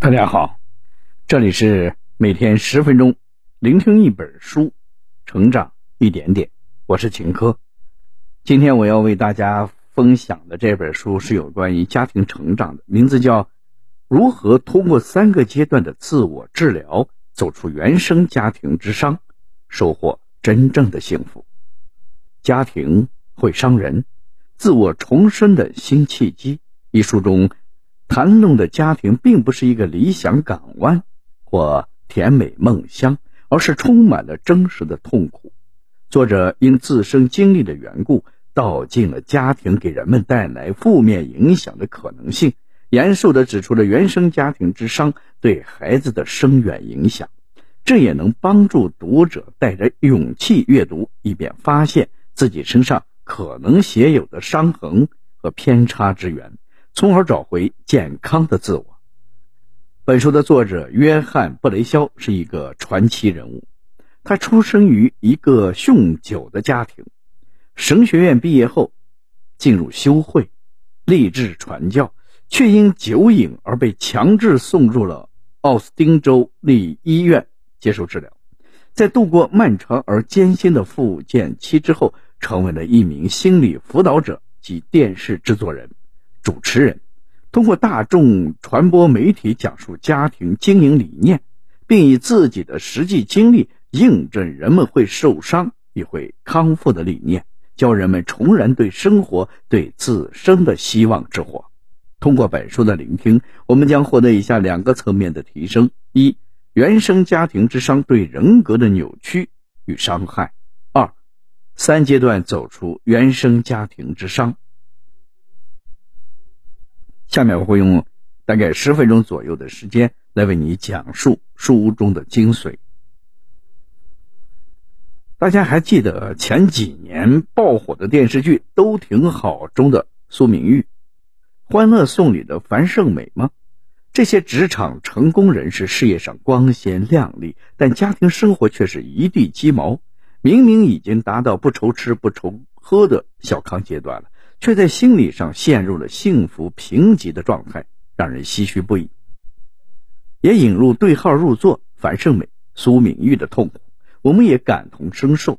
大家好，这里是每天十分钟聆听一本书，成长一点点。我是秦科。今天我要为大家分享的这本书是有关于家庭成长的，名字叫《如何通过三个阶段的自我治疗，走出原生家庭之伤，收获真正的幸福》。家庭会伤人，自我重生的新契机。一书中。谈论的家庭并不是一个理想港湾或甜美梦乡，而是充满了真实的痛苦。作者因自身经历的缘故，道尽了家庭给人们带来负面影响的可能性，严肃地指出了原生家庭之伤对孩子的深远影响。这也能帮助读者带着勇气阅读，以便发现自己身上可能携有的伤痕和偏差之源。从而找回健康的自我。本书的作者约翰·布雷肖是一个传奇人物。他出生于一个酗酒的家庭，神学院毕业后进入修会，立志传教，却因酒瘾而被强制送入了奥斯汀州立医院接受治疗。在度过漫长而艰辛的复健期之后，成为了一名心理辅导者及电视制作人。主持人通过大众传播媒体讲述家庭经营理念，并以自己的实际经历印证人们会受伤也会康复的理念，教人们重燃对生活、对自身的希望之火。通过本书的聆听，我们将获得以下两个层面的提升：一、原生家庭之伤对人格的扭曲与伤害；二、三阶段走出原生家庭之伤。下面我会用大概十分钟左右的时间来为你讲述书中的精髓。大家还记得前几年爆火的电视剧《都挺好》中的苏明玉，《欢乐颂》里的樊胜美吗？这些职场成功人士事业上光鲜亮丽，但家庭生活却是一地鸡毛。明明已经达到不愁吃不愁喝的小康阶段了。却在心理上陷入了幸福贫瘠的状态，让人唏嘘不已。也引入对号入座，樊胜美、苏明玉的痛苦，我们也感同身受。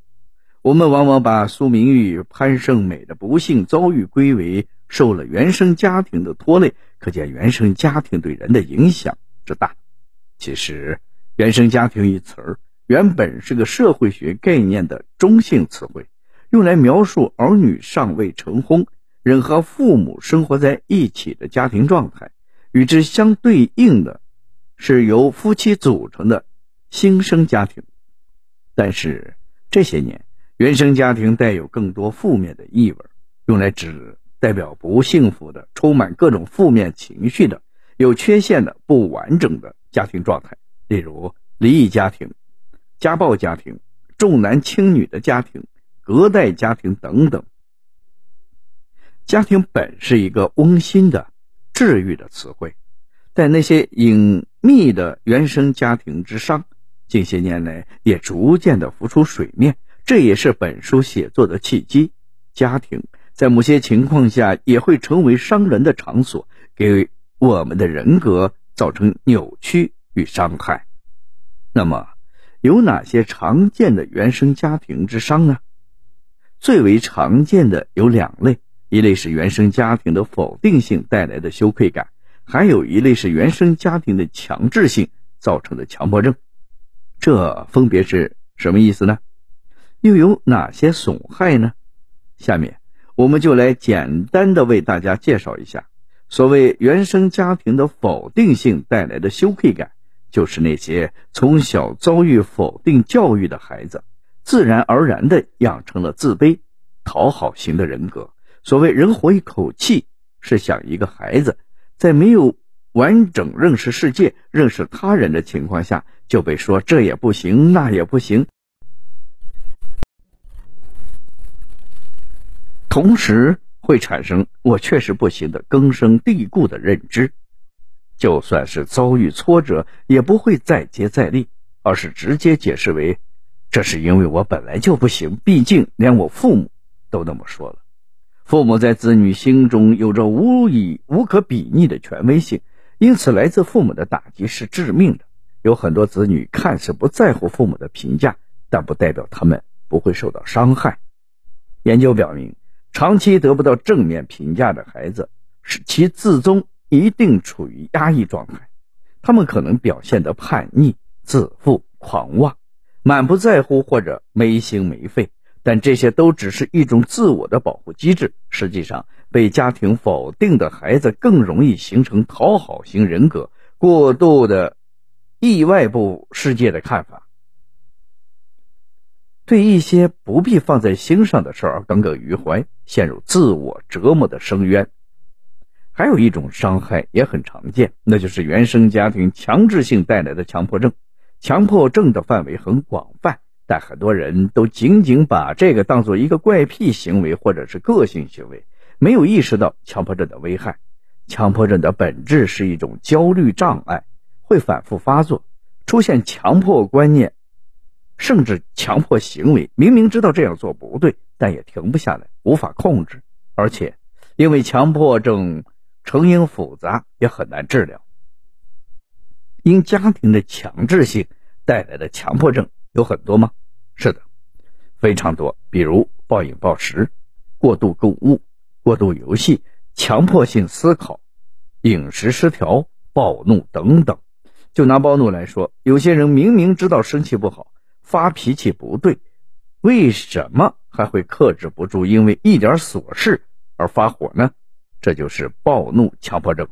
我们往往把苏明玉、潘胜美的不幸遭遇归为受了原生家庭的拖累，可见原生家庭对人的影响之大。其实，原生家庭一词儿原本是个社会学概念的中性词汇。用来描述儿女尚未成婚，仍和父母生活在一起的家庭状态。与之相对应的，是由夫妻组成的新生家庭。但是这些年，原生家庭带有更多负面的意味，用来指代表不幸福的、充满各种负面情绪的、有缺陷的、不完整的家庭状态。例如，离异家庭、家暴家庭、重男轻女的家庭。隔代家庭等等，家庭本是一个温馨的、治愈的词汇，但那些隐秘的原生家庭之伤，近些年来也逐渐的浮出水面。这也是本书写作的契机。家庭在某些情况下也会成为伤人的场所，给我们的人格造成扭曲与伤害。那么，有哪些常见的原生家庭之伤呢？最为常见的有两类，一类是原生家庭的否定性带来的羞愧感，还有一类是原生家庭的强制性造成的强迫症。这分别是什么意思呢？又有哪些损害呢？下面我们就来简单的为大家介绍一下。所谓原生家庭的否定性带来的羞愧感，就是那些从小遭遇否定教育的孩子。自然而然的养成了自卑、讨好型的人格。所谓“人活一口气”，是想一个孩子在没有完整认识世界、认识他人的情况下，就被说这也不行，那也不行，同时会产生“我确实不行”的根深蒂固的认知。就算是遭遇挫折，也不会再接再厉，而是直接解释为。这是因为我本来就不行，毕竟连我父母都那么说了。父母在子女心中有着无以无可比拟的权威性，因此来自父母的打击是致命的。有很多子女看似不在乎父母的评价，但不代表他们不会受到伤害。研究表明，长期得不到正面评价的孩子，使其自尊一定处于压抑状态。他们可能表现得叛逆、自负、狂妄、满不在乎或者没心没肺，但这些都只是一种自我的保护机制。实际上，被家庭否定的孩子更容易形成讨好型人格，过度的。意外部世界的看法，对一些不必放在心上的事儿耿耿于怀，陷入自我折磨的深渊。还有一种伤害也很常见，那就是原生家庭强制性带来的强迫症。强迫症的范围很广泛，但很多人都仅仅把这个当做一个怪癖行为或者是个性行为，没有意识到强迫症的危害。强迫症的本质是一种焦虑障碍。会反复发作，出现强迫观念，甚至强迫行为。明明知道这样做不对，但也停不下来，无法控制。而且，因为强迫症成因复杂，也很难治疗。因家庭的强制性带来的强迫症有很多吗？是的，非常多。比如暴饮暴食、过度购物、过度游戏、强迫性思考、饮食失调、暴怒等等。就拿暴怒来说，有些人明明知道生气不好，发脾气不对，为什么还会克制不住？因为一点琐事而发火呢？这就是暴怒强迫症。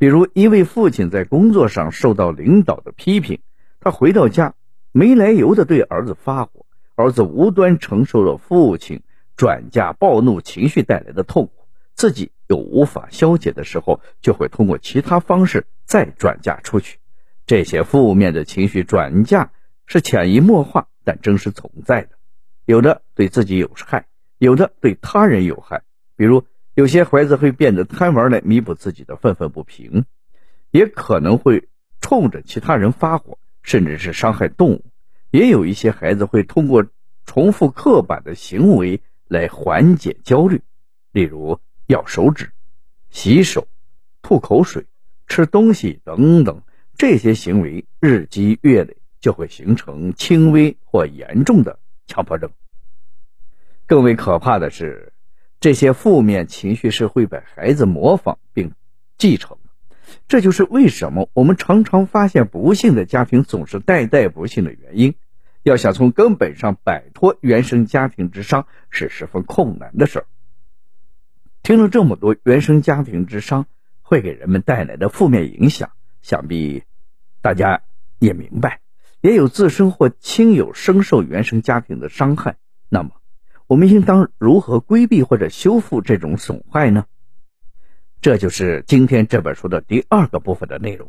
比如，一位父亲在工作上受到领导的批评，他回到家没来由的对儿子发火，儿子无端承受了父亲转嫁暴怒情绪带来的痛苦，自己又无法消解的时候，就会通过其他方式再转嫁出去。这些负面的情绪转嫁是潜移默化，但真实存在的。有的对自己有害，有的对他人有害。比如，有些孩子会变得贪玩来弥补自己的愤愤不平，也可能会冲着其他人发火，甚至是伤害动物。也有一些孩子会通过重复刻板的行为来缓解焦虑，例如咬手指、洗手、吐口水、吃东西等等。这些行为日积月累，就会形成轻微或严重的强迫症。更为可怕的是，这些负面情绪是会被孩子模仿并继承。这就是为什么我们常常发现不幸的家庭总是代代不幸的原因。要想从根本上摆脱原生家庭之伤，是十分困难的事儿。听了这么多原生家庭之伤会给人们带来的负面影响，想必。大家也明白，也有自身或亲友深受原生家庭的伤害。那么，我们应当如何规避或者修复这种损坏呢？这就是今天这本书的第二个部分的内容。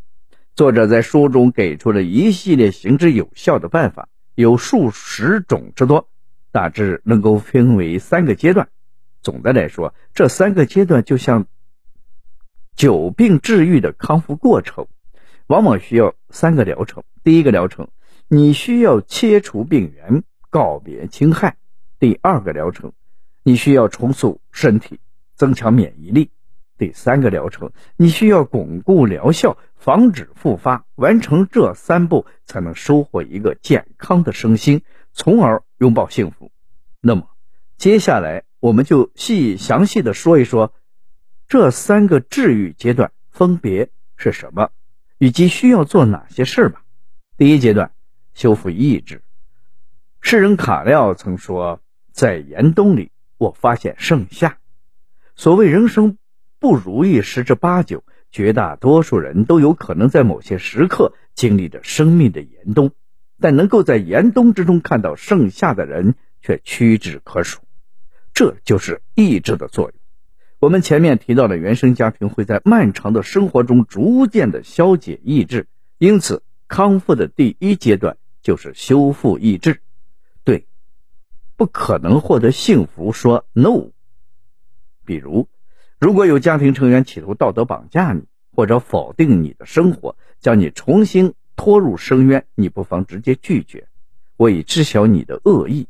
作者在书中给出了一系列行之有效的办法，有数十种之多，大致能够分为三个阶段。总的来说，这三个阶段就像久病治愈的康复过程。往往需要三个疗程。第一个疗程，你需要切除病源，告别侵害；第二个疗程，你需要重塑身体，增强免疫力；第三个疗程，你需要巩固疗效，防止复发。完成这三步，才能收获一个健康的身心，从而拥抱幸福。那么，接下来我们就细详细的说一说这三个治愈阶段分别是什么。以及需要做哪些事吧。第一阶段，修复意志。诗人卡廖曾说：“在严冬里，我发现盛夏。”所谓人生不如意十之八九，绝大多数人都有可能在某些时刻经历着生命的严冬，但能够在严冬之中看到盛夏的人却屈指可数。这就是意志的作用。我们前面提到的原生家庭会在漫长的生活中逐渐的消解意志，因此康复的第一阶段就是修复意志。不可能获得幸福说 no。比如，如果有家庭成员企图道德绑架你，或者否定你的生活，将你重新拖入深渊，你不妨直接拒绝。我已知晓你的恶意。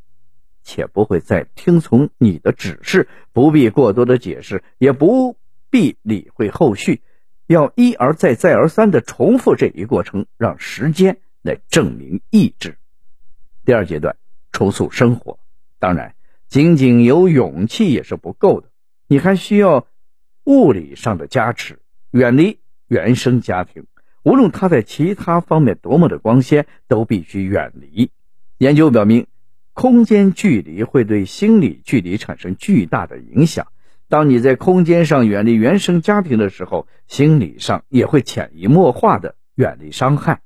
且不会再听从你的指示，不必过多的解释，也不必理会后续，要一而再、再而三的重复这一过程，让时间来证明意志。第二阶段，重塑生活。当然，仅仅有勇气也是不够的，你还需要物理上的加持，远离原生家庭。无论他在其他方面多么的光鲜，都必须远离。研究表明，空间距离会对心理距离产生巨大的影响。当你在空间上远离原生家庭的时候，心理上也会潜移默化的远离伤害。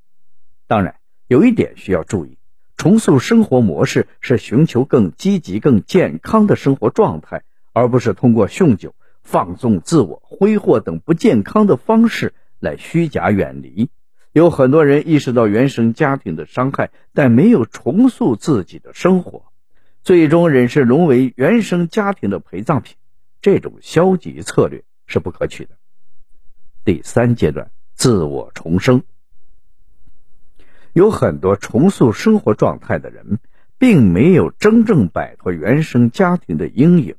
当然，有一点需要注意：重塑生活模式是寻求更积极、更健康的生活状态，而不是通过酗酒、放纵自我、挥霍等不健康的方式。来虚假远离，有很多人意识到原生家庭的伤害，但没有重塑自己的生活，最终仍是沦为原生家庭的陪葬品。这种消极策略是不可取的。第三阶段，自我重生。有很多重塑生活状态的人，并没有真正摆脱原生家庭的阴影，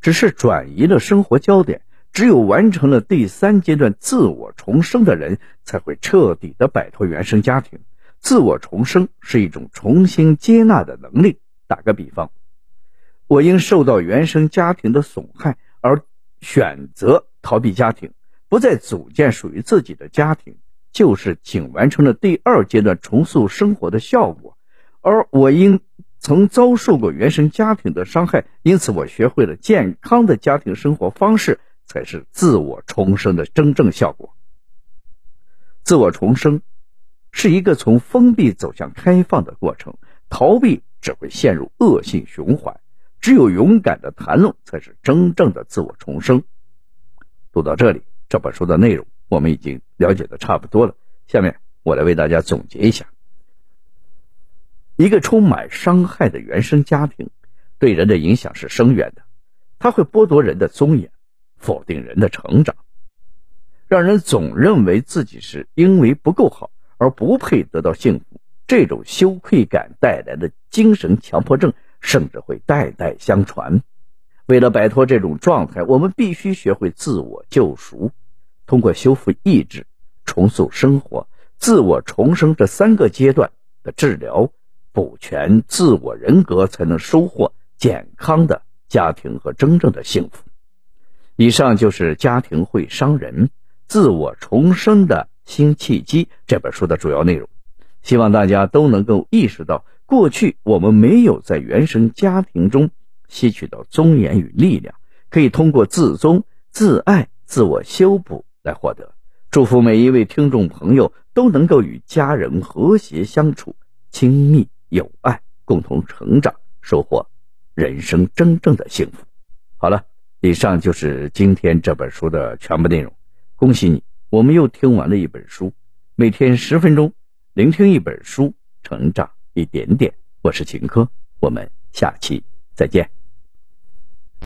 只是转移了生活焦点。只有完成了第三阶段自我重生的人，才会彻底的摆脱原生家庭。自我重生是一种重新接纳的能力。打个比方，我因受到原生家庭的损害而选择逃避家庭，不再组建属于自己的家庭，就是仅完成了第二阶段重塑生活的效果。而我因曾遭受过原生家庭的伤害，因此我学会了健康的家庭生活方式。才是自我重生的真正效果。自我重生是一个从封闭走向开放的过程，逃避只会陷入恶性循环。只有勇敢的谈论，才是真正的自我重生。读到这里，这本书的内容我们已经了解的差不多了。下面我来为大家总结一下：一个充满伤害的原生家庭，对人的影响是深远的，它会剥夺人的尊严。否定人的成长，让人总认为自己是因为不够好而不配得到幸福。这种羞愧感带来的精神强迫症，甚至会代代相传。为了摆脱这种状态，我们必须学会自我救赎，通过修复意志、重塑生活、自我重生这三个阶段的治疗，补全自我人格，才能收获健康的家庭和真正的幸福。以上就是《家庭会伤人：自我重生的新契机》这本书的主要内容。希望大家都能够意识到，过去我们没有在原生家庭中吸取到尊严与力量，可以通过自尊、自爱、自我修补来获得。祝福每一位听众朋友都能够与家人和谐相处，亲密友爱，共同成长，收获人生真正的幸福。好了。以上就是今天这本书的全部内容。恭喜你，我们又听完了一本书。每天十分钟，聆听一本书，成长一点点。我是秦科，我们下期再见。